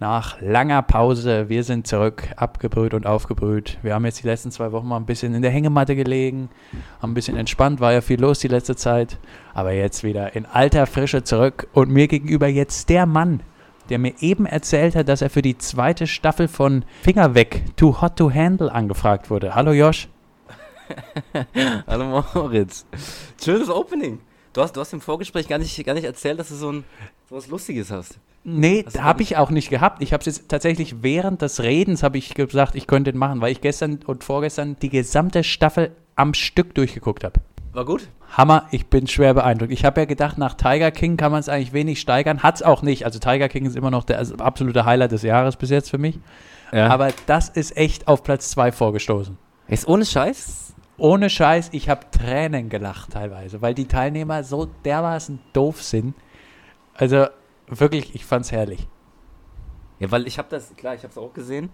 nach langer Pause. Wir sind zurück, abgebrüht und aufgebrüht. Wir haben jetzt die letzten zwei Wochen mal ein bisschen in der Hängematte gelegen, haben ein bisschen entspannt, war ja viel los die letzte Zeit. Aber jetzt wieder in alter Frische zurück und mir gegenüber jetzt der Mann, der mir eben erzählt hat, dass er für die zweite Staffel von Finger weg, Too Hot to Handle angefragt wurde. Hallo Josh. Hallo Moritz. Schönes Opening. Du hast, du hast im Vorgespräch gar nicht, gar nicht erzählt, dass du so, ein, so was Lustiges hast. Nee, habe ich auch nicht gehabt. Ich habe es jetzt tatsächlich während des Redens habe ich gesagt, ich könnte den machen, weil ich gestern und vorgestern die gesamte Staffel am Stück durchgeguckt habe. War gut? Hammer, ich bin schwer beeindruckt. Ich habe ja gedacht, nach Tiger King kann man es eigentlich wenig steigern. Hat es auch nicht. Also Tiger King ist immer noch der also absolute Highlight des Jahres bis jetzt für mich. Ja. Aber das ist echt auf Platz 2 vorgestoßen. Ist ohne Scheiß? Ohne Scheiß, ich habe Tränen gelacht teilweise, weil die Teilnehmer so dermaßen doof sind. Also wirklich, ich fand's herrlich. Ja, weil ich habe das, klar, ich habe es auch gesehen.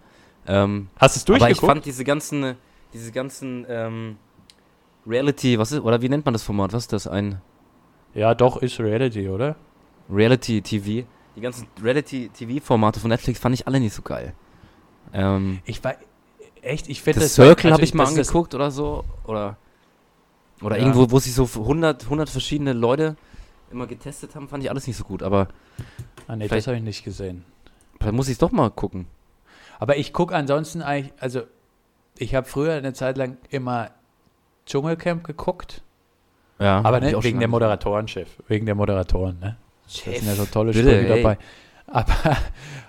Ähm, Hast du es durchgeguckt? Aber ich fand diese ganzen, diese ganzen ähm, Reality, was ist, oder wie nennt man das Format? Was ist das? Ein. Ja, doch, ist Reality, oder? Reality TV. Die ganzen Reality TV-Formate von Netflix fand ich alle nicht so geil. Ähm, ich war. Echt, ich finde das. Circle also habe ich mal angeguckt oder so. Oder. Oder ja. irgendwo, wo sich so 100, 100 verschiedene Leute immer getestet haben, fand ich alles nicht so gut, aber. Ah, nee, das habe ich nicht gesehen. Vielleicht muss ich es doch mal gucken. Aber ich gucke ansonsten eigentlich, also ich habe früher eine Zeit lang immer Dschungelcamp geguckt. Ja. Aber nicht wegen der Moderatorenchef, wegen der Moderatoren, ne? Chef, das sind ja so tolle Sprüche dabei. Aber,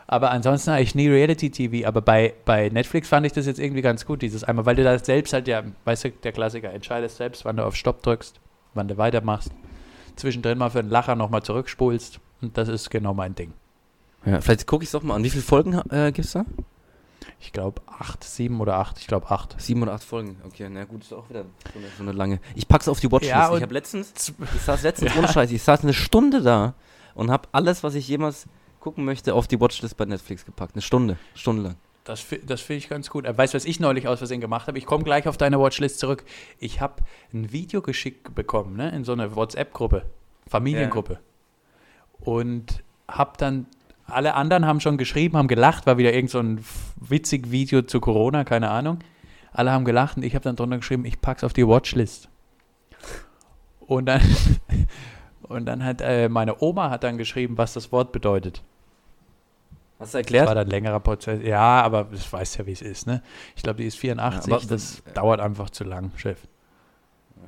aber ansonsten eigentlich nie Reality-TV. Aber bei, bei Netflix fand ich das jetzt irgendwie ganz gut, dieses einmal, weil du da selbst halt ja, weißt du, der Klassiker, entscheidest selbst, wann du auf Stopp drückst, wann du weitermachst zwischendrin mal für einen Lacher nochmal zurückspulst. Und das ist genau mein Ding. Ja, vielleicht gucke ich es doch mal an. Wie viele Folgen äh, gibt es da? Ich glaube acht, sieben oder acht. Ich glaube acht. Sieben oder acht Folgen. Okay, na gut, ist auch wieder so eine, so eine lange. Ich pack's auf die Watchlist. Ja, ich habe letztens, ich saß letztens ja. ohne Scheiß, ich saß eine Stunde da und habe alles, was ich jemals gucken möchte, auf die Watchlist bei Netflix gepackt. Eine Stunde, stundenlang. Das, das finde ich ganz gut. Weißt du, was ich neulich aus Versehen gemacht habe? Ich komme gleich auf deine Watchlist zurück. Ich habe ein Video geschickt bekommen, ne, in so eine WhatsApp-Gruppe, Familiengruppe. Ja. Und habe dann, alle anderen haben schon geschrieben, haben gelacht, war wieder irgend so ein witzig Video zu Corona, keine Ahnung. Alle haben gelacht und ich habe dann drunter geschrieben, ich pack's auf die Watchlist. Und dann, und dann hat äh, meine Oma hat dann geschrieben, was das Wort bedeutet. Hast du erklärt? Das war dann ein längerer Prozess. Ja, aber ich weiß ja, wie es ist. Ne? Ich glaube, die ist 84. Ja, das äh, dauert einfach zu lang, Chef.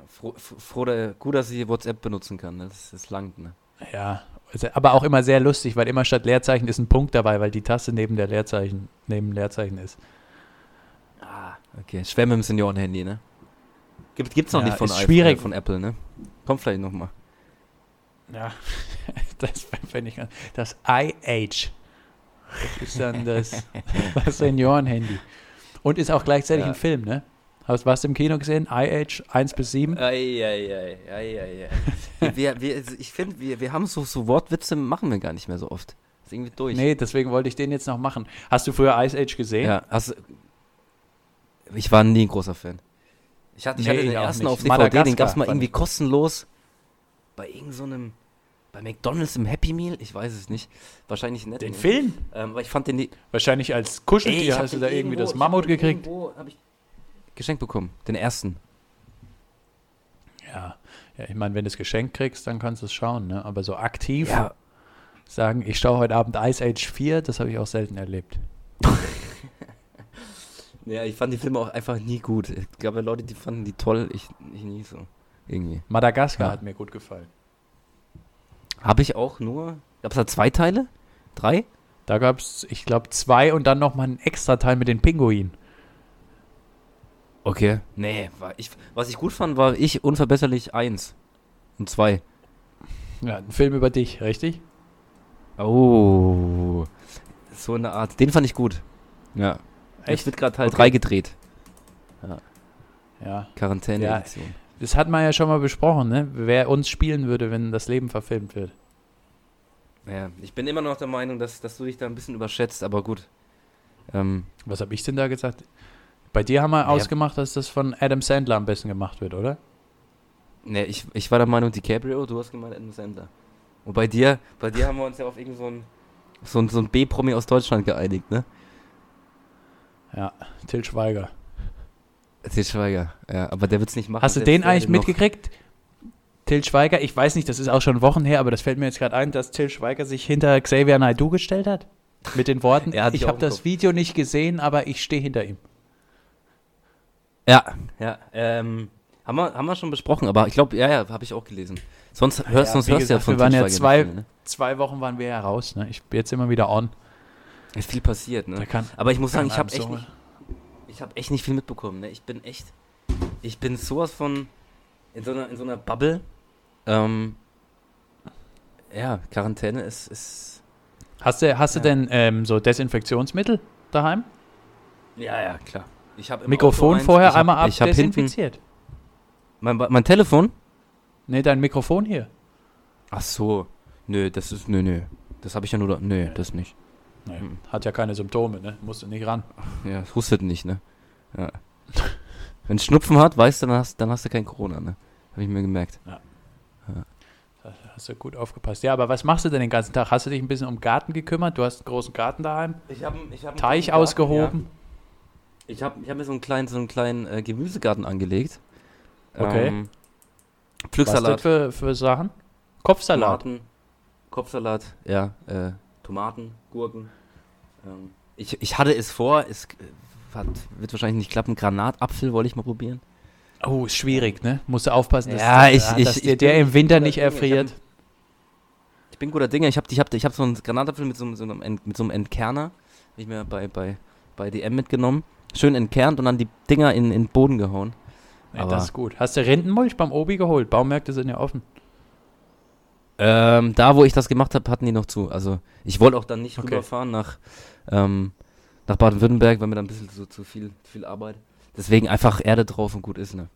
Froh, froh, gut, dass ich WhatsApp benutzen kann. Ne? Das ist lang. Ne? Ja, aber auch immer sehr lustig, weil immer statt Leerzeichen ist ein Punkt dabei, weil die Taste neben der Leerzeichen, neben Leerzeichen ist. Ah, okay. Schwer mit dem Seniorenhandy, ne? Gibt, gibt's noch ja, nicht von, ist schwierig. Äh, von Apple, ne? Kommt vielleicht nochmal. Ja, das finde ich. Das iAge. Das ist dann das, das Seniorenhandy. Und ist auch gleichzeitig ja. ein Film, ne? Hast du was im Kino gesehen? iAge 1 bis 7? Ei, ei, ei, ei, ei, ei. wir, wir, also ich finde, wir, wir haben so, so Wortwitze, machen wir gar nicht mehr so oft. ist irgendwie durch. Nee, deswegen wollte ich den jetzt noch machen. Hast du früher Ice Age gesehen? Ja, hast Ich war nie ein großer Fan. Ich hatte, ich nee, hatte den ersten auf DVD, den gab es mal irgendwie kostenlos bei irgendeinem. So bei McDonalds im Happy Meal? Ich weiß es nicht. Wahrscheinlich nicht. Den Film? Ähm, weil ich fand den. Wahrscheinlich als Kuscheltier hast du da irgendwie das Mammut gekriegt. Irgendwo habe ich geschenkt bekommen. Den ersten. Ja. Ja, ich meine, wenn du es geschenkt kriegst, dann kannst du es schauen, ne? Aber so aktiv ja. sagen, ich schaue heute Abend Ice Age 4, das habe ich auch selten erlebt. ja, ich fand die Filme auch einfach nie gut. Ich glaube, Leute, die fanden die toll, ich, ich nie so. Irgendwie. Madagaskar ja. hat mir gut gefallen. Habe ich auch nur. Gab es da zwei Teile? Drei? Da gab es, ich glaube, zwei und dann nochmal einen extra Teil mit den Pinguinen. Okay. Nee, ich, was ich gut fand, war ich unverbesserlich eins und zwei. Ja, ein Film über dich, richtig? Oh. So eine Art. Den fand ich gut. Ja. Echt? Es wird gerade halt okay. drei gedreht. Ja. Ja. Quarantäne-Edition. Ja. Das hat man ja schon mal besprochen, ne? Wer uns spielen würde, wenn das Leben verfilmt wird. Ja, ich bin immer noch der Meinung, dass, dass du dich da ein bisschen überschätzt, aber gut. Ähm, Was habe ich denn da gesagt? Bei dir haben wir ja. ausgemacht, dass das von Adam Sandler am besten gemacht wird, oder? Ne, ich, ich war der Meinung DiCaprio, du hast gemeint Adam Sandler. Und bei dir, bei dir haben wir uns ja auf irgendeinen so So, so ein B-Promi aus Deutschland geeinigt, ne? Ja, Till Schweiger. Til Schweiger, ja, aber der wird es nicht machen. Hast du den eigentlich mitgekriegt? Till Schweiger, ich weiß nicht, das ist auch schon Wochen her, aber das fällt mir jetzt gerade ein, dass Till Schweiger sich hinter Xavier Naidoo gestellt hat. Mit den Worten, ich habe das Video nicht gesehen, aber ich stehe hinter ihm. Ja, ja, ähm, haben wir, haben wir schon besprochen, aber ich glaube, ja, ja, habe ich auch gelesen. Sonst hörst, ja, sonst hörst du ja von Wir waren ja zwei, ne? zwei Wochen waren wir ja raus, ne? Ich bin jetzt immer wieder on. Ist viel passiert, ne? Kann, aber ich muss sagen, ich habe echt nicht, ich habe echt nicht viel mitbekommen. Ne? Ich bin echt, ich bin sowas von in so einer, in so einer Bubble. Ähm, ja, Quarantäne ist, ist Hast du, hast ja. du denn ähm, so Desinfektionsmittel daheim? Ja, ja, klar. Ich Mikrofon vorher hab, einmal abdesinfiziert. Mein, mein Telefon? Nee, dein Mikrofon hier. Ach so. Nö, das ist, nö, nö. Das habe ich ja nur, da, nö, das nicht. Nee, hm. Hat ja keine Symptome, ne? Musst du nicht ran. Ja, es hustet nicht, ne? Ja. Wenn Schnupfen hat, weißt du, dann hast, dann hast du kein Corona, ne? Habe ich mir gemerkt. Ja. Da hast du gut aufgepasst. Ja, aber was machst du denn den ganzen Tag? Hast du dich ein bisschen um Garten gekümmert? Du hast einen großen Garten daheim? Ich habe ich hab Teich Garten, ausgehoben? Ja. Ich habe ich hab mir so einen kleinen, so einen kleinen äh, Gemüsegarten angelegt. Okay. Ähm, Pflücksalat. Was für, für Sachen? Kopfsalat. Tomaten, Kopfsalat, ja. Äh, Tomaten, Gurken, ähm, ich, ich hatte es vor, es äh, hat, wird wahrscheinlich nicht klappen. Granatapfel wollte ich mal probieren. Oh, ist schwierig, ne? Musst du aufpassen, dass, ja, ich, dass ich, dir ich der im Winter nicht erfriert. Ich, bin guter Dinge. Ich habe ich hab, ich hab so einen Granatapfel mit so, so einem, mit so einem Entkerner. Habe ich mir bei, bei, bei DM mitgenommen. Schön entkernt und dann die Dinger in, in den Boden gehauen. Ja, das ist gut. Hast du Rindenmulch beim Obi geholt? Baumärkte sind ja offen. Ähm, da, wo ich das gemacht habe, hatten die noch zu. Also ich wollte auch dann nicht okay. rüberfahren nach, ähm, nach Baden-Württemberg, weil mir dann ein bisschen so zu viel, viel Arbeit. Deswegen einfach Erde drauf und gut ist, ne?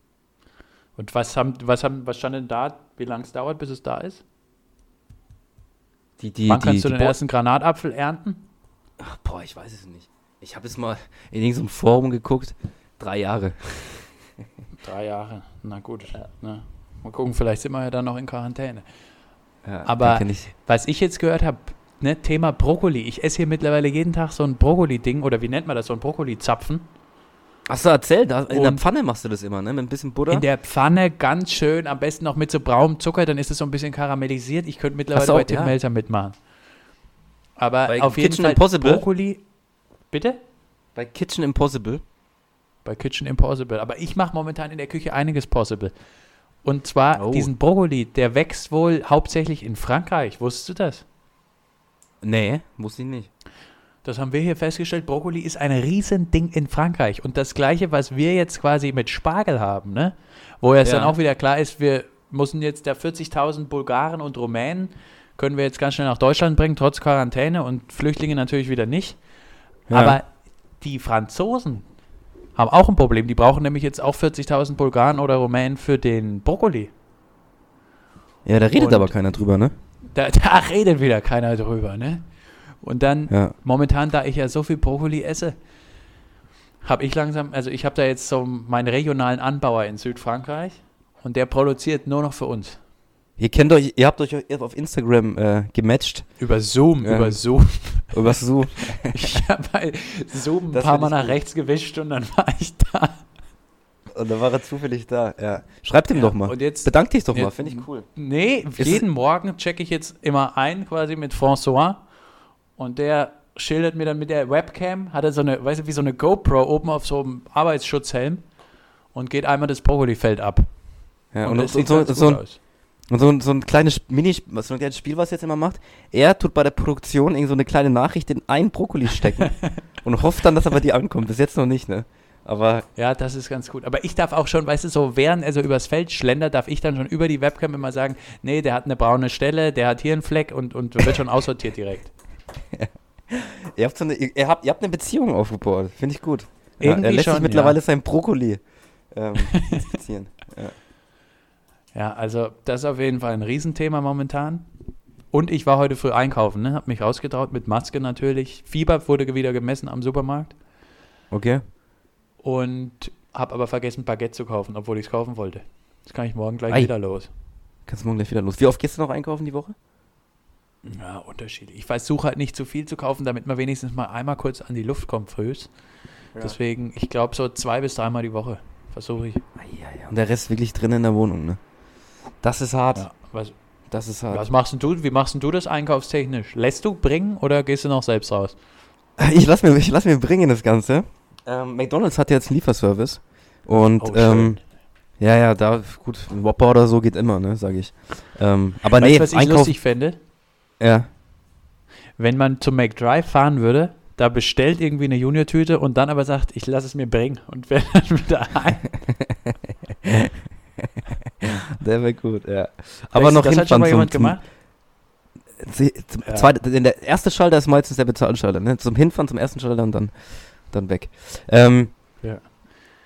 Und was haben, was haben, was stand denn da, wie lange es dauert, bis es da ist? Die, die, Wann kannst die, du den ersten Granatapfel ernten? Ach, boah, ich weiß es nicht. Ich habe es mal in irgendeinem Forum geguckt. Drei Jahre. Drei Jahre, na gut. Ja. Na, mal gucken, vielleicht sind wir ja dann noch in Quarantäne. Ja, Aber ich. was ich jetzt gehört habe, ne, Thema Brokkoli. Ich esse hier mittlerweile jeden Tag so ein Brokkoli-Ding oder wie nennt man das, so ein Brokkoli-Zapfen. Hast du erzählt, in der Pfanne machst du das immer, ne? Mit ein bisschen Butter? In der Pfanne ganz schön, am besten noch mit so braunem Zucker, dann ist es so ein bisschen karamellisiert. Ich könnte mittlerweile auch, bei Tim ja. Melzer mitmachen. Aber bei auf jeden Kitchen Fall Impossible? Brokkoli. Bitte? Bei Kitchen Impossible. Bei Kitchen Impossible. Aber ich mache momentan in der Küche einiges possible. Und zwar oh. diesen Brokkoli, der wächst wohl hauptsächlich in Frankreich. Wusstest du das? Nee, wusste ich nicht. Das haben wir hier festgestellt. Brokkoli ist ein Riesending in Frankreich. Und das Gleiche, was wir jetzt quasi mit Spargel haben, ne? Wo es ja. dann auch wieder klar ist, wir müssen jetzt der 40.000 Bulgaren und Rumänen können wir jetzt ganz schnell nach Deutschland bringen, trotz Quarantäne und Flüchtlinge natürlich wieder nicht. Ja. Aber die Franzosen, haben auch ein Problem. Die brauchen nämlich jetzt auch 40.000 Bulgaren oder Rumänen für den Brokkoli. Ja, da redet Und aber keiner drüber, ne? Da, da, redet wieder keiner drüber, ne? Und dann, ja. momentan, da ich ja so viel Brokkoli esse, habe ich langsam, also ich habe da jetzt so meinen regionalen Anbauer in Südfrankreich und der produziert nur noch für uns. Ihr kennt euch, ihr habt euch auf Instagram äh, gematcht. Über Zoom, ähm, über Zoom. Über Zoom. ich habe bei Zoom ein das paar Mal nach rechts gewischt und dann war ich da. Und dann war er zufällig da, ja. Schreibt ihm ja, doch mal. Und jetzt, Bedank dich doch mal, finde ich cool. Nee, jeden Morgen checke ich jetzt immer ein, quasi mit François. Und der schildert mir dann mit der Webcam, hat er so eine, weißt du, wie so eine GoPro oben auf so einem Arbeitsschutzhelm und geht einmal das Brokkoli-Feld ab. Ja, und, und, und so, so, ein, und so, so ein kleines Mini, so ein kleines Spiel, was er jetzt immer macht, er tut bei der Produktion irgend so eine kleine Nachricht in ein Brokkoli stecken und hofft dann, dass er bei dir ankommt. Bis jetzt noch nicht, ne? Aber ja, das ist ganz gut. Aber ich darf auch schon, weißt du, so während er so übers Feld schlendert, darf ich dann schon über die Webcam immer sagen, nee, der hat eine braune Stelle, der hat hier einen Fleck und, und wird schon aussortiert direkt. ihr, habt so eine, ihr, habt, ihr habt eine Beziehung aufgebaut, finde ich gut. Ja, er lässt schon, sich mittlerweile ja. sein Brokkoli ähm, inspizieren. Ja. Ja, also das ist auf jeden Fall ein Riesenthema momentan. Und ich war heute früh einkaufen, ne? Hab mich rausgetraut mit Maske natürlich. Fieber wurde wieder gemessen am Supermarkt. Okay. Und hab aber vergessen, Baguette zu kaufen, obwohl ich es kaufen wollte. Das kann ich morgen gleich Ei. wieder los. Kannst du morgen gleich wieder los. Wie oft gehst du noch einkaufen die Woche? Ja, unterschiedlich. Ich versuche halt nicht zu viel zu kaufen, damit man wenigstens mal einmal kurz an die Luft kommt frühs. Ja. Deswegen, ich glaube, so zwei bis dreimal die Woche versuche ich. Und der Rest wirklich drin in der Wohnung, ne? Das ist hart. Ja, was, das ist hart. Was machst du? Wie machst du das einkaufstechnisch? Lässt du bringen oder gehst du noch selbst raus? Ich lass mir, ich lass mir bringen das Ganze. Ähm, McDonalds hat jetzt Lieferservice. Und oh, ähm, ja, ja, da, gut, ein Whopper oder so geht immer, ne, sag ich. Ähm, aber weißt, nee, was ich Einkauf, lustig fände? Ja. Wenn man zum McDrive fahren würde, da bestellt irgendwie eine Junior-Tüte und dann aber sagt, ich lasse es mir bringen und werde dann wieder ein. Der wäre gut, ja. Aber das, noch das hat schon mal jemand zum, gemacht? Zum ja. zweite, der erste Schalter ist meistens der Bezahlschalter, ne? Zum Hinfahren zum ersten Schalter und dann, dann weg. Ähm, ja.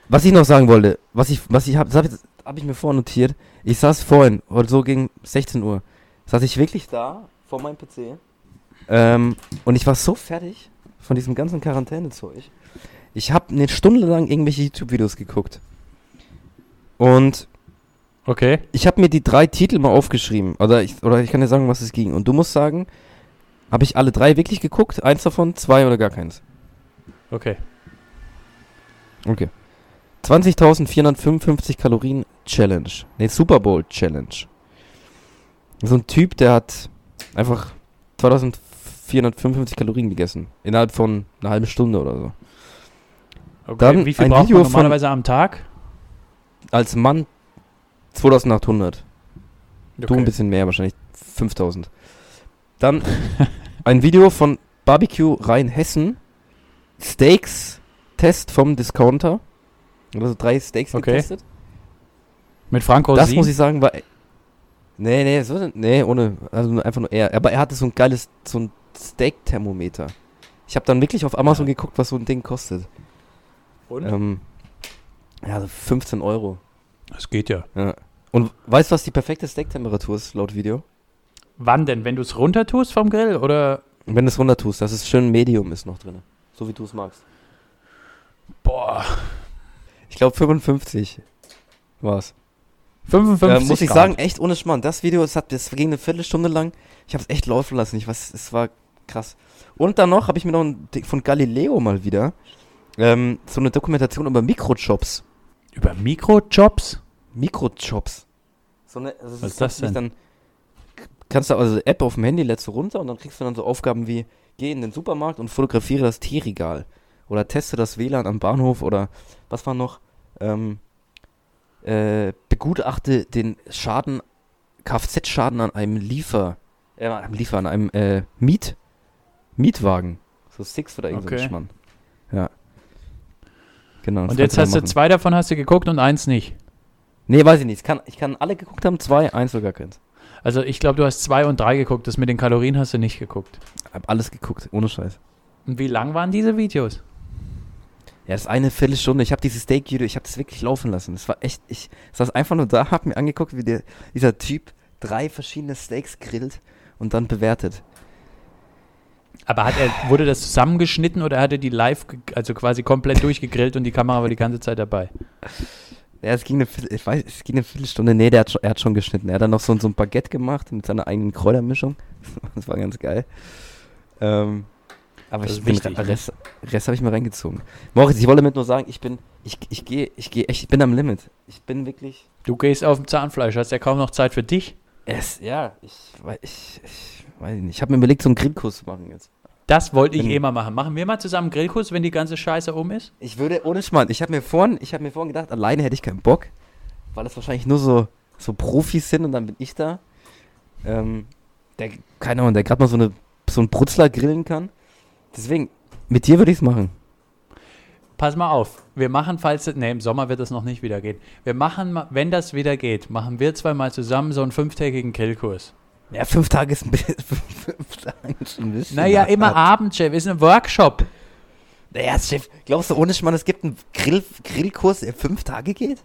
Was ich noch sagen wollte, was ich, was ich habe, das habe hab ich mir vornotiert. Ich saß vorhin, heute so gegen 16 Uhr, saß ich wirklich da vor meinem PC. Ähm, und ich war so fertig von diesem ganzen Quarantänezeug. Ich habe eine Stunde lang irgendwelche YouTube-Videos geguckt. Und okay. ich habe mir die drei Titel mal aufgeschrieben. Oder ich, oder ich kann dir sagen, was es ging. Und du musst sagen, habe ich alle drei wirklich geguckt? Eins davon, zwei oder gar keins? Okay. Okay. 20.455 Kalorien Challenge. Ne, Super Bowl Challenge. So ein Typ, der hat einfach 2455 Kalorien gegessen. Innerhalb von einer halben Stunde oder so. Okay, Dann wie viel ein braucht Video man normalerweise am Tag? Als Mann 2800. Okay. Du ein bisschen mehr, wahrscheinlich 5000. Dann ein Video von Barbecue Rheinhessen. Steaks Test vom Discounter. Also drei Steaks okay. getestet. Mit Franco Das muss ich sagen, war. Nee, nee, so, nee, ohne. Also einfach nur er. Aber er hatte so ein geiles, so ein Steak-Thermometer. Ich habe dann wirklich auf Amazon ja. geguckt, was so ein Ding kostet. Und? Ähm, ja, also 15 Euro. Das geht ja. ja. Und weißt du, was die perfekte Steak-Temperatur ist, laut Video? Wann denn? Wenn du es runter tust vom Grill oder? Wenn du es runter tust, dass es schön Medium ist noch drin. So wie du es magst. Boah. Ich glaube 55 war's. 55 äh, Muss ich Grad. sagen, echt ohne Schmarrn. Das Video, das, hat, das ging eine Viertelstunde lang. Ich habe es echt laufen lassen. Ich weiß, es war krass. Und dann noch habe ich mir noch ein, von Galileo mal wieder ähm, so eine Dokumentation über Mikrojobs. Über Mikrojobs? Mikrojobs. So eine, also Was ist das denn? Dann, kannst du also App auf dem Handy lädst du runter und dann kriegst du dann so Aufgaben wie geh in den Supermarkt und fotografiere das Teeregal oder teste das WLAN am Bahnhof oder was war noch? Ähm, äh, begutachte den Schaden, Kfz-Schaden an einem Liefer, äh, einem Liefer, an einem äh, Miet, Mietwagen. So Six oder irgendwas, okay. Mann. Ja. Genau. Und jetzt hast du zwei davon hast du geguckt und eins nicht. Nee, weiß ich nicht. Ich kann, ich kann alle geguckt haben, zwei, eins sogar keins. Also ich glaube, du hast zwei und drei geguckt. Das mit den Kalorien hast du nicht geguckt. Hab alles geguckt, ohne Scheiß. Und wie lang waren diese Videos? Ja, das ist eine Viertelstunde. Ich habe dieses Steak-Video, ich habe das wirklich laufen lassen. Das war echt, ich saß einfach nur da, habe mir angeguckt, wie der, dieser Typ drei verschiedene Steaks grillt und dann bewertet. Aber hat er, wurde das zusammengeschnitten oder hat er die live, also quasi komplett durchgegrillt und die Kamera war die ganze Zeit dabei? Ja, es ging eine, ich weiß, es ging eine Viertelstunde. Nee, der hat schon, er hat schon geschnitten. Er hat dann noch so, so ein Baguette gemacht mit seiner eigenen Kräutermischung. Das war ganz geil. Ähm, aber das ich bin wichtig, ne? Rest, Rest habe ich mal reingezogen. Moritz, ich wollte damit nur sagen, ich bin, ich, ich gehe, ich gehe echt, ich bin am Limit. Ich bin wirklich. Du gehst auf dem Zahnfleisch, hast ja kaum noch Zeit für dich. Es, ja, ich, ich, ich weiß nicht. Ich habe mir überlegt, so einen Grillkurs zu machen jetzt. Das wollte ich eh mal machen. Machen wir mal zusammen einen Grillkurs, wenn die ganze Scheiße um ist? Ich würde, ohne Schmarrn, ich habe mir vorhin, ich habe mir vorhin gedacht, alleine hätte ich keinen Bock, weil das wahrscheinlich nur so, so Profis sind und dann bin ich da. Ähm, der, keine Ahnung, der gerade mal so eine, so einen Brutzler grillen kann. Deswegen, mit dir würde ich es machen. Pass mal auf, wir machen, falls, ne, im Sommer wird es noch nicht wieder gehen. Wir machen, wenn das wieder geht, machen wir zwei mal zusammen so einen fünftägigen Grillkurs. Ja, fünf Tage ist ein bisschen, fünf Tage ist ein bisschen. Naja, immer abends, Chef, ist ein Workshop. Naja, Chef, glaubst du ohne Schmarrn, es gibt einen Grill, Grillkurs, der fünf Tage geht?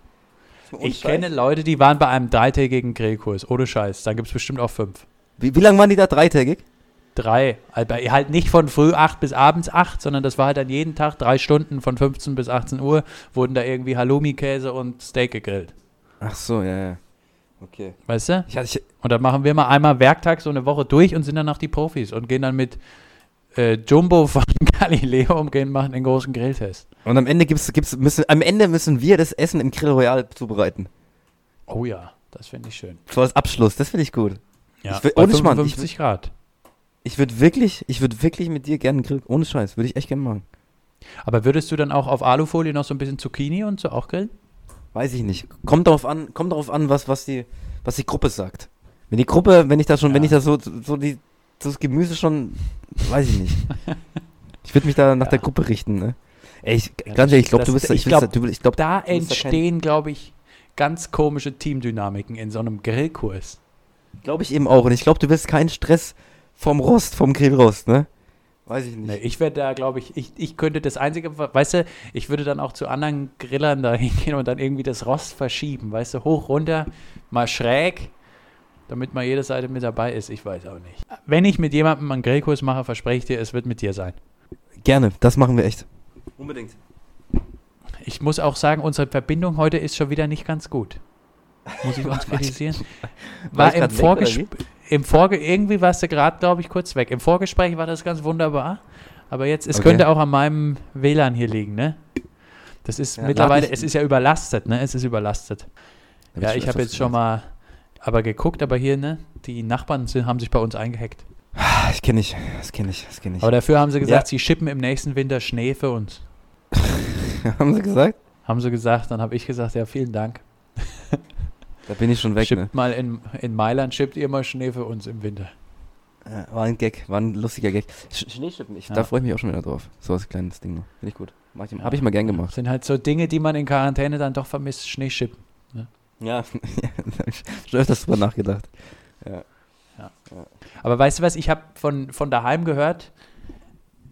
ich Scheiß. kenne Leute, die waren bei einem dreitägigen Grillkurs, ohne Scheiß. Da gibt es bestimmt auch fünf. Wie, wie lange waren die da dreitägig? Drei. Halt nicht von früh 8 bis abends 8, sondern das war halt dann jeden Tag drei Stunden von 15 bis 18 Uhr, wurden da irgendwie Halloumi-Käse und Steak gegrillt. Ach so, ja, ja. Okay. Weißt du? Ich, ich, und dann machen wir mal einmal Werktag so eine Woche durch und sind dann noch die Profis und gehen dann mit äh, Jumbo von Galileo umgehen, machen den großen Grilltest. Und am Ende gibt's, gibt's, müssen, am Ende müssen wir das Essen im Grill Royal zubereiten. Oh ja, das finde ich schön. So als Abschluss, das finde ich gut. Ja, ich will, ohne 55 ich, Grad. Ich würde wirklich, ich würde wirklich mit dir gerne grillen, ohne Scheiß, würde ich echt gerne machen. Aber würdest du dann auch auf Alufolie noch so ein bisschen Zucchini und so auch grillen? Weiß ich nicht. Kommt darauf an, kommt darauf an, was, was die, was die Gruppe sagt. Wenn die Gruppe, wenn ich da schon, ja. wenn ich da so, so die, das Gemüse schon, weiß ich nicht. ich würde mich da nach ja. der Gruppe richten, ne? Ey, ich, ja, ganz ehrlich, ich glaube, du bist, ich glaube, ich glaub, da entstehen, glaube ich, ganz komische Teamdynamiken in so einem Grillkurs. Glaube ich eben auch. Und ich glaube, du wirst keinen Stress vom Rost, vom Grillrost, ne? Weiß ich nicht. Nee, ich werde da, glaube ich, ich, ich könnte das Einzige, weißt du, ich würde dann auch zu anderen Grillern da hingehen und dann irgendwie das Rost verschieben, weißt du, hoch, runter, mal schräg, damit mal jede Seite mit dabei ist. Ich weiß auch nicht. Wenn ich mit jemandem einen Grillkurs mache, verspreche ich dir, es wird mit dir sein. Gerne, das machen wir echt. Unbedingt. Ich muss auch sagen, unsere Verbindung heute ist schon wieder nicht ganz gut. Muss ich uns kritisieren? War, war im Vorgespräch im Vorge irgendwie warst du gerade, glaube ich, kurz weg. Im Vorgespräch war das ganz wunderbar. Aber jetzt, es okay. könnte auch an meinem WLAN hier liegen, ne? Das ist ja, mittlerweile, es ist ja überlastet, ne? Es ist überlastet. Ja, ich habe jetzt schon mal aber geguckt, aber hier, ne? Die Nachbarn sind, haben sich bei uns eingehackt. Ich kenne ich, das kenne ich, das kenne ich. Aber dafür haben sie gesagt, ja. sie schippen im nächsten Winter Schnee für uns. haben sie gesagt? Haben sie gesagt, dann habe ich gesagt, ja, vielen Dank. Da bin ich schon weg. Schippt ne? mal in, in Mailand, schippt ihr mal Schnee für uns im Winter. Ja, war ein Gag, war ein lustiger Gag. Sch Schneeschippen, ich, ja. da freue ich mich auch schon wieder drauf. So ein kleines Ding noch. Finde ich gut. Mach ich, ja. Habe ich mal gern gemacht. Das sind halt so Dinge, die man in Quarantäne dann doch vermisst. Schneeschippen. Ne? Ja, schon öfters drüber nachgedacht. Ja. Aber weißt du was, ich habe von, von daheim gehört,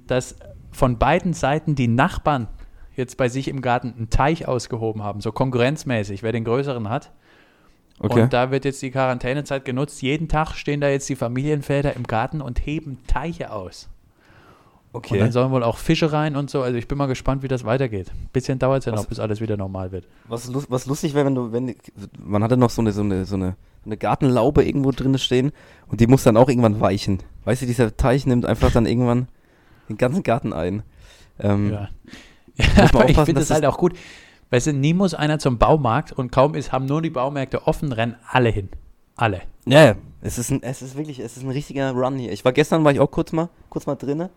dass von beiden Seiten die Nachbarn jetzt bei sich im Garten einen Teich ausgehoben haben, so konkurrenzmäßig, wer den größeren hat. Okay. Und da wird jetzt die Quarantänezeit genutzt. Jeden Tag stehen da jetzt die Familienväter im Garten und heben Teiche aus. Okay. Und dann sollen wohl auch Fische rein und so. Also ich bin mal gespannt, wie das weitergeht. Ein bisschen dauert es ja noch, bis alles wieder normal wird. Was, was lustig wäre, wenn du, wenn man hatte noch so eine, so eine, so eine, eine Gartenlaube irgendwo drin stehen und die muss dann auch irgendwann weichen. Weißt du, dieser Teich nimmt einfach dann irgendwann den ganzen Garten ein. Ähm, ja. ja aber ich finde es halt auch gut. Weißt du, nie muss einer zum Baumarkt und kaum ist, haben nur die Baumärkte offen, rennen alle hin. Alle. Ja, ja. Es ist, ein, es ist wirklich, es ist ein richtiger Run hier. Ich war gestern, war ich auch kurz mal, kurz mal drinne.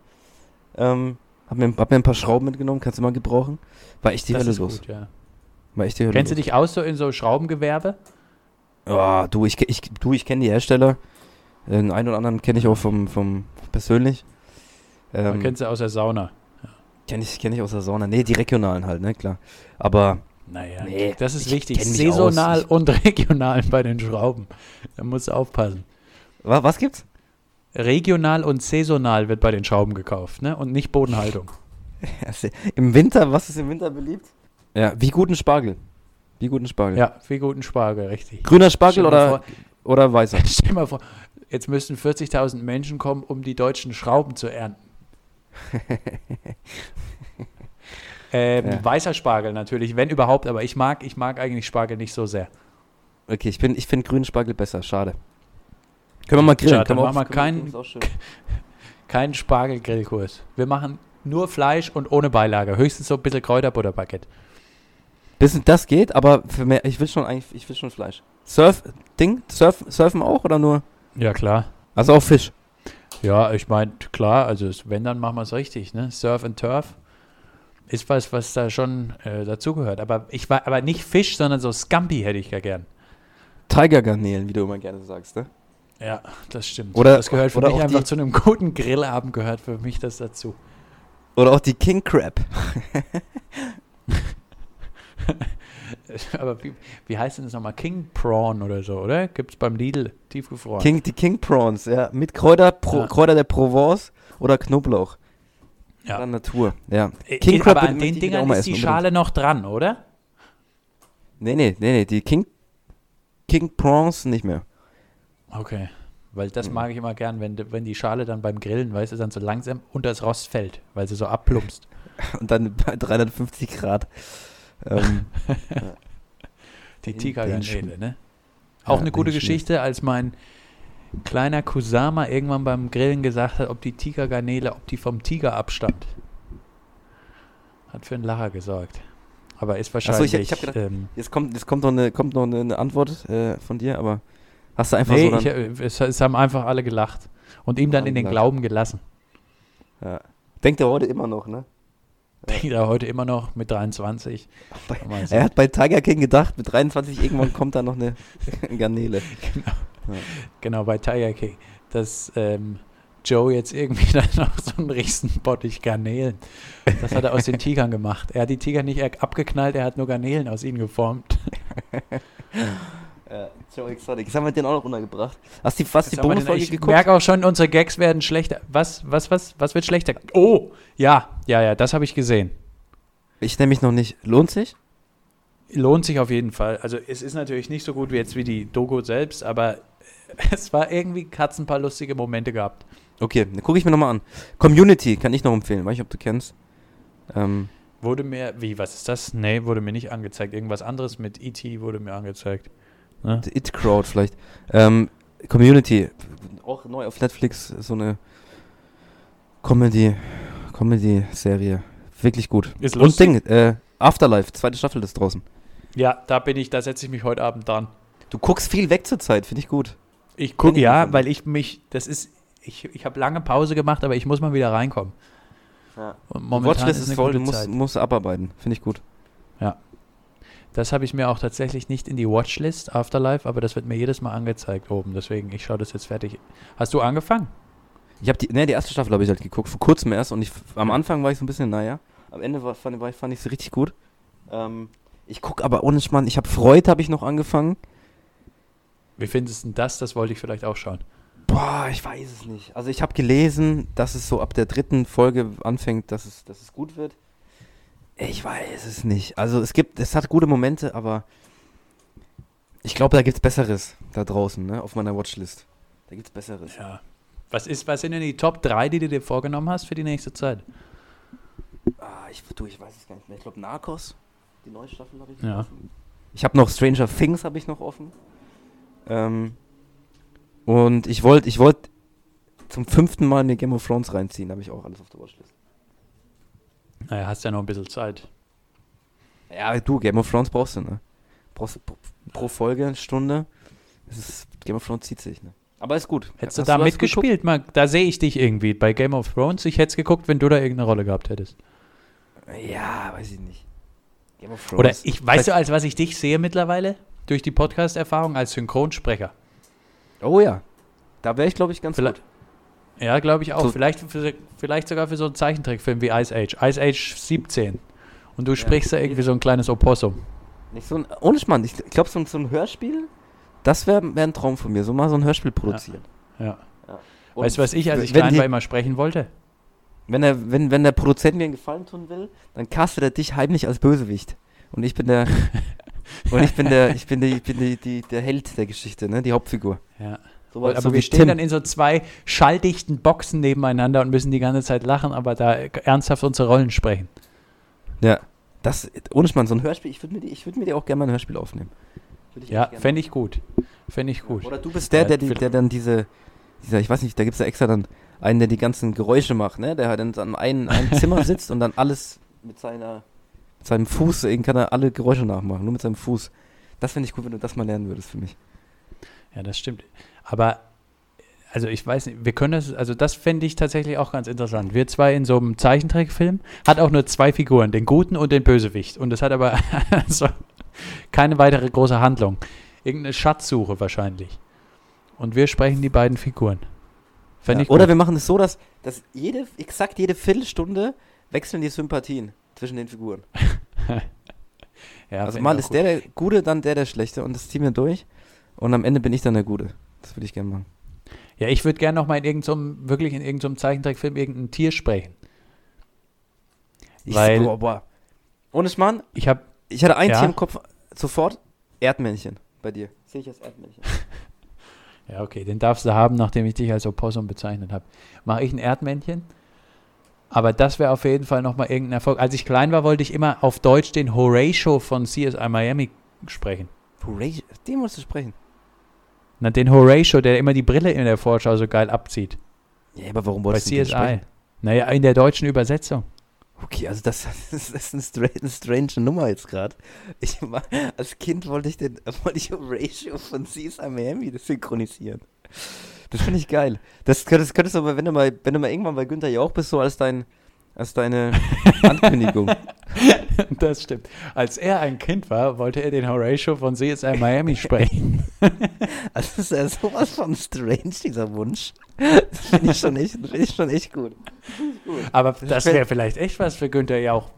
Ähm, hab mir, hab mir ein paar Schrauben mitgenommen, kannst du mal gebrauchen. War echt die das Hölle los. Gut, ja. War echt die Hölle Kennst los. du dich aus so in so Schraubengewerbe? Ja, du, ich, ich, du, ich kenne die Hersteller. Den einen oder anderen kenne ich auch vom, vom persönlich. Ähm, Man kennt sie aus der Sauna. Kenne ich, kenn ich aus der Sauna. Nee, die regionalen halt, ne, klar. Aber. Naja, nee, das ist wichtig. Saisonal aus. und regional bei den Schrauben. Da musst du aufpassen. Was, was gibt's? Regional und saisonal wird bei den Schrauben gekauft, ne? Und nicht Bodenhaltung. Im Winter, was ist im Winter beliebt? Ja, wie guten Spargel. Wie guten Spargel. Ja, wie guten Spargel, richtig. Grüner Spargel oder, vor, oder weißer? Stell dir mal vor, jetzt müssten 40.000 Menschen kommen, um die deutschen Schrauben zu ernten. ähm, ja. Weißer Spargel natürlich, wenn überhaupt, aber ich mag, ich mag eigentlich Spargel nicht so sehr. Okay, ich, ich finde grünen Spargel besser, schade. Können wir mal grillen? Schade, dann machen wir keinen kein Spargel-Grillkurs. Wir machen nur Fleisch und ohne Beilage. Höchstens so ein bisschen Kräuterbutterbaguette. Bisschen das geht, aber für mehr, ich will schon eigentlich, ich will schon Fleisch. Surf, Ding, Surf, Surfen auch oder nur? Ja, klar. Also auch Fisch. Ja, ich meine, klar, also wenn, dann machen wir es richtig, ne? Surf and Turf ist was, was da schon äh, dazugehört. Aber ich war aber nicht Fisch, sondern so Scampi hätte ich ja gern. Tigergarnelen, wie du immer gerne sagst, ne? Ja, das stimmt. Oder, das gehört für mich einfach zu einem guten Grillabend, gehört für mich das dazu. Oder auch die King Crab. Aber wie, wie heißt denn das nochmal? King Prawn oder so, oder? Gibt es beim Lidl tiefgefroren. King, die King Prawns, ja. Mit Kräuter, Pro, ja. Kräuter der Provence oder Knoblauch. Ja. Oder Natur, ja. Äh, King Crab aber an den Dingern ist die Schale noch dran, oder? Nee, nee, nee, nee. Die King, King Prawns nicht mehr. Okay. Weil das mhm. mag ich immer gern, wenn, wenn die Schale dann beim Grillen, weißt du, dann so langsam unter das Rost fällt, weil sie so abplumpst. Und dann bei 350 Grad. Ähm, die Tigergarnele, ne? Auch ja, eine gute Geschichte, als mein kleiner Kusama irgendwann beim Grillen gesagt hat, ob die Tigergarnele, ob die vom Tiger abstammt. Hat für einen Lacher gesorgt. Aber ist wahrscheinlich. Achso, ich, ich habe gedacht, ähm, jetzt kommt, jetzt kommt noch eine, kommt noch eine Antwort äh, von dir, aber hast du einfach nee, so. Ich, äh, es, es, haben einfach alle gelacht. Und ihm dann in den Glauben gelassen. Ja. Denkt er heute immer noch, ne? Denkt er heute immer noch mit 23. Bei, er hat bei Tiger King gedacht, mit 23 irgendwann kommt da noch eine Garnele. Genau. Ja. genau, bei Tiger King. Dass ähm, Joe jetzt irgendwie dann noch so einen Riesenbottich Garnelen. Das hat er aus den Tigern gemacht. Er hat die Tiger nicht abgeknallt, er hat nur Garnelen aus ihnen geformt. Ja, Joe Exotic. Das haben wir den auch noch runtergebracht. Hast du fast die Bonusfolge geguckt? Ich merke auch schon, unsere Gags werden schlechter. Was, was, was, was wird schlechter? Oh, ja, ja, ja, das habe ich gesehen. Ich nehme mich noch nicht. Lohnt sich? Lohnt sich auf jeden Fall. Also es ist natürlich nicht so gut wie jetzt wie die Dogo selbst, aber es war irgendwie, hat ein paar lustige Momente gehabt. Okay, dann gucke ich mir nochmal an. Community kann ich noch empfehlen, weiß ich, ob du kennst. Ähm, wurde mir, wie, was ist das? Nee, wurde mir nicht angezeigt. Irgendwas anderes mit E.T. wurde mir angezeigt. Ne? It Crowd vielleicht. Ähm, Community, auch neu auf Netflix, so eine Comedy, Comedy-Serie. Wirklich gut. Ist lustig. Und Ding, äh, Afterlife, zweite Staffel ist draußen. Ja, da bin ich, da setze ich mich heute Abend dran. Du guckst viel weg zur Zeit, finde ich gut. Ich gucke, ja, weil ich mich, das ist, ich, ich habe lange Pause gemacht, aber ich muss mal wieder reinkommen. Ja. Und momentan Watchlist ist, ist voll, du musst, musst abarbeiten, finde ich gut. Das habe ich mir auch tatsächlich nicht in die Watchlist Afterlife, aber das wird mir jedes Mal angezeigt oben. Deswegen, ich schaue das jetzt fertig. Hast du angefangen? Ich habe die, ne, die erste Staffel habe ich halt geguckt, vor kurzem erst. Und ich, am Anfang war ich so ein bisschen, naja. Am Ende war, fand, war, fand ich es richtig gut. Ähm, ich gucke aber ohne Schmarrn. Ich habe Freud, habe ich noch angefangen. Wie findest du denn das? Das wollte ich vielleicht auch schauen. Boah, ich weiß es nicht. Also ich habe gelesen, dass es so ab der dritten Folge anfängt, dass es, dass es gut wird. Ich weiß es nicht. Also es gibt, es hat gute Momente, aber ich glaube, da gibt es Besseres da draußen, ne, auf meiner Watchlist. Da gibt es Besseres. Ja. Was, ist, was sind denn die Top 3, die du dir vorgenommen hast für die nächste Zeit? Ah, ich, du, ich weiß es gar nicht mehr. Ich glaube, Narcos, die neue Staffel habe ich ja. offen. Ich habe noch Stranger Things habe ich noch offen. Ähm, und ich wollte ich wollt zum fünften Mal eine Game of Thrones reinziehen, habe ich auch alles auf der Watchlist. Naja, hast ja noch ein bisschen Zeit. Ja, du, Game of Thrones brauchst du, ne? Brauchst pro, pro Folge eine Stunde. Ist, Game of Thrones zieht sich, ne? Aber ist gut. Hättest Hast du da du mitgespielt? Mal, da sehe ich dich irgendwie bei Game of Thrones. Ich hätte es geguckt, wenn du da irgendeine Rolle gehabt hättest. Ja, weiß ich nicht. Game of Thrones. Oder ich, weißt du, als was ich dich sehe mittlerweile? Durch die Podcast-Erfahrung als Synchronsprecher. Oh ja. Da wäre ich, glaube ich, ganz vielleicht, gut. Ja, glaube ich auch. So vielleicht, für, vielleicht sogar für so einen Zeichentrickfilm wie Ice Age. Ice Age 17. Und du sprichst ja. da irgendwie so ein kleines Opossum. Nicht so ein, ohne Schmarrn, ich glaube, so, so, ein Hörspiel, das wäre wär ein Traum von mir. So mal so ein Hörspiel produzieren. Ja. ja. ja. Weißt du, was ich, als ich klein war, immer sprechen wollte? Wenn, er, wenn, wenn der Produzent mir einen Gefallen tun will, dann castet er dich heimlich als Bösewicht. Und ich bin der. und ich bin der, ich bin, der, ich bin die, die, der Held der Geschichte, ne? Die Hauptfigur. Ja. So aber so wir stehen Tim. dann in so zwei schalldichten Boxen nebeneinander und müssen die ganze Zeit lachen, aber da ernsthaft unsere Rollen sprechen. Ja, das, ohne Schmarrn, so ein Hörspiel, ich würde mir, würd mir dir auch gerne mal ein Hörspiel aufnehmen. Ja, fände ich gut. Fände ich gut. Oder du bist der, der, der, der dann diese, dieser, ich weiß nicht, da gibt es ja extra dann einen, der die ganzen Geräusche macht, ne? Der halt dann an einem, einem Zimmer sitzt und dann alles mit seiner, mit seinem Fuß, kann er alle Geräusche nachmachen, nur mit seinem Fuß. Das fände ich gut, wenn du das mal lernen würdest für mich. Ja, das stimmt. Aber also ich weiß nicht, wir können das, also das fände ich tatsächlich auch ganz interessant. Wir zwei in so einem Zeichentrickfilm, hat auch nur zwei Figuren, den Guten und den Bösewicht. Und es hat aber also keine weitere große Handlung. Irgendeine Schatzsuche wahrscheinlich. Und wir sprechen die beiden Figuren. Ja, oder wir machen es so, dass, dass jede, exakt jede Viertelstunde wechseln die Sympathien zwischen den Figuren. ja, also mal ist gut. der der Gute, dann der der Schlechte und das ziehen wir durch. Und am Ende bin ich dann der Gute. Das würde ich gerne machen. Ja, ich würde gerne noch mal in irgendeinem, wirklich in irgendeinem Zeichentrickfilm irgendein Tier sprechen. Ich Weil, boah, boah. Ohne Schmarrn, ich, hab, ich hatte ein ja? Tier im Kopf, sofort Erdmännchen bei dir. Sehe ich als Erdmännchen. ja, okay, den darfst du haben, nachdem ich dich als Opossum bezeichnet habe. Mache ich ein Erdmännchen? Aber das wäre auf jeden Fall nochmal irgendein Erfolg. Als ich klein war, wollte ich immer auf Deutsch den Horatio von CSI Miami sprechen. Horatio, den musst du sprechen. Na, den Horatio, der immer die Brille in der Vorschau so geil abzieht. Ja, aber warum wolltest Bei du CSI. Naja, in der deutschen Übersetzung. Okay, also das, das ist eine strange, eine strange Nummer jetzt gerade. Ich als Kind wollte ich den wollte ich Horatio von CSI Miami synchronisieren. Das finde ich geil. Das könntest, könntest du aber, wenn du mal, wenn du mal irgendwann bei Günther Jauch bist, so als dein, als deine Ankündigung. das stimmt. Als er ein Kind war, wollte er den Horatio von CSI Miami sprechen. also das ist ja sowas von strange, dieser Wunsch. Das finde ich, schon echt, find ich schon echt gut. gut. Aber das wäre vielleicht echt was für Günther Jauch.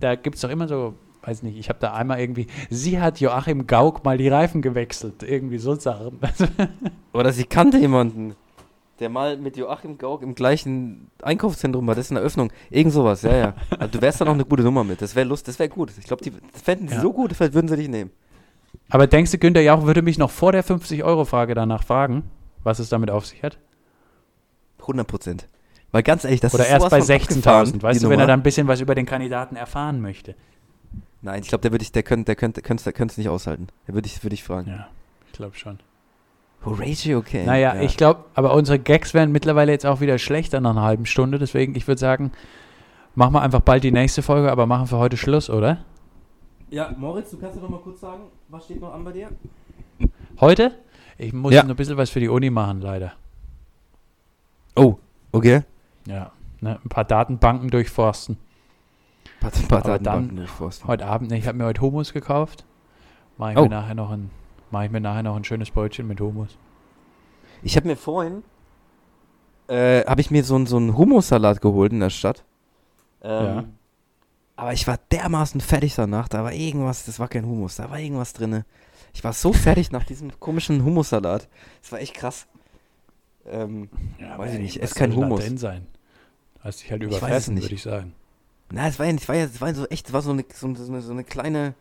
Da gibt es doch immer so weiß nicht, ich habe da einmal irgendwie, sie hat Joachim Gauck mal die Reifen gewechselt, irgendwie so Sachen. Oder sie kannte jemanden, der mal mit Joachim Gauck im gleichen Einkaufszentrum war, das ist eine Eröffnung, irgend sowas, ja, ja. Also du wärst da noch eine gute Nummer mit, das wäre Lust, das wäre gut. Ich glaube, die fänden sie ja. so gut, vielleicht würden sie dich nehmen. Aber denkst du, Günther Jauch würde mich noch vor der 50-Euro-Frage danach fragen, was es damit auf sich hat? 100 Prozent. Weil ganz ehrlich, das Oder ist erst bei 16.000, weißt du, wenn er dann ein bisschen was über den Kandidaten erfahren möchte. Nein, ich glaube, der würde ich, der könnte, der könnte, könnte, könnte es nicht aushalten. Der würde ich, würde ich fragen. Ja, ich glaube schon. Horatio, okay. Naja, ja. ich glaube, aber unsere Gags werden mittlerweile jetzt auch wieder schlechter nach einer halben Stunde. Deswegen, ich würde sagen, machen wir einfach bald die nächste Folge, aber machen für heute Schluss, oder? Ja, Moritz, du kannst ja noch mal kurz sagen, was steht noch an bei dir? Heute? Ich muss ja. noch ein bisschen was für die Uni machen, leider. Oh, okay. Ja, ne, ein paar Datenbanken durchforsten. Ein paar Aber dann, heute Abend, ne, ich habe mir heute Hummus gekauft. Mache ich, oh. mir nachher noch ein, mach ich mir nachher noch ein schönes Brötchen mit Hummus. Ich habe mir vorhin, äh, habe ich mir so, so einen Hummussalat geholt in der Stadt. Ähm, ja. Aber ich war dermaßen fertig danach. Da war irgendwas, das war kein Hummus, da war irgendwas drin. Ich war so fertig nach diesem komischen Hummussalat. Das war echt krass. Ähm, ja, weiß ich nicht, es kein Hummus. Denn sein? Hast dich halt überfressen, würde ich sagen. Na, es war ja nicht, war ja, es war so echt, es war so eine, so, so eine kleine,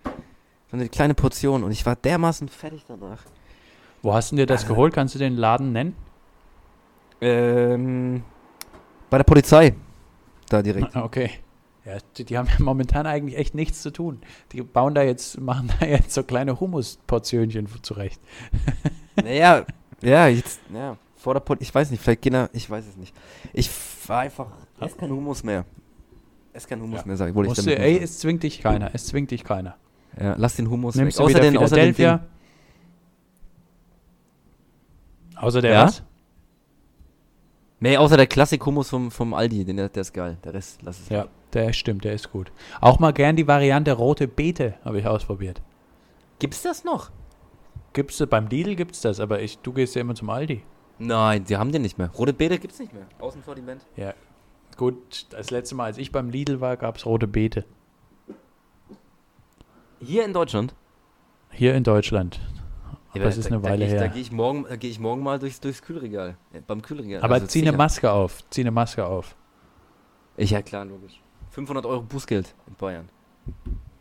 eine kleine Portion und ich war dermaßen fertig danach. Wo hast du dir das also, geholt? Kannst du den Laden nennen? Ähm, bei der Polizei. Da direkt. Okay. Ja, die, die, haben ja momentan eigentlich echt nichts zu tun. Die bauen da jetzt, machen da jetzt so kleine Hummus-Portionchen zurecht. Naja, ja, jetzt, ja, vor der Polizei, ich weiß nicht, vielleicht gehen da, ich weiß es nicht. Ich war einfach, ist kein Hummus mehr. Es kein Hummus ja. mehr, sag ich. Musst du, ey, es zwingt dich keiner. Es zwingt dich keiner. Ja, lass den Hummus Nimmst weg. Du außer den, außer den Außer der ja? was? Nee, außer der Klassik-Hummus vom, vom Aldi, den, der, der ist geil. Der Rest, lass es Ja, der stimmt, der ist gut. Auch mal gern die Variante rote Beete, habe ich ausprobiert. Gibt's das noch? Gibt's beim Lidl gibt's das, aber ich, du gehst ja immer zum Aldi. Nein, die haben den nicht mehr. Rote Beete gibt's nicht mehr. Außensortiment. Ja, Gut, das letzte Mal, als ich beim Lidl war, gab es rote Beete. Hier in Deutschland? Hier in Deutschland. Aber das ist eine da, Weile da her. Da gehe ich, morgen, geh ich morgen mal durchs, durchs Kühlregal. Äh, beim Kühlregal. Aber also zieh sicher. eine Maske auf. Zieh eine Maske auf. Ich, ja klar, logisch. 500 Euro Bußgeld in Bayern.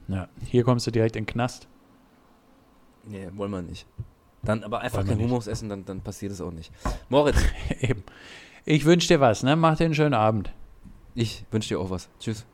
Ja, hier kommst du direkt in den Knast. Nee, wollen wir nicht. Dann aber einfach kein Hummus essen, dann, dann passiert es auch nicht. Moritz. Eben. Ich wünsche dir was, ne? Mach dir einen schönen Abend. Ich wünsche dir auch was. Tschüss.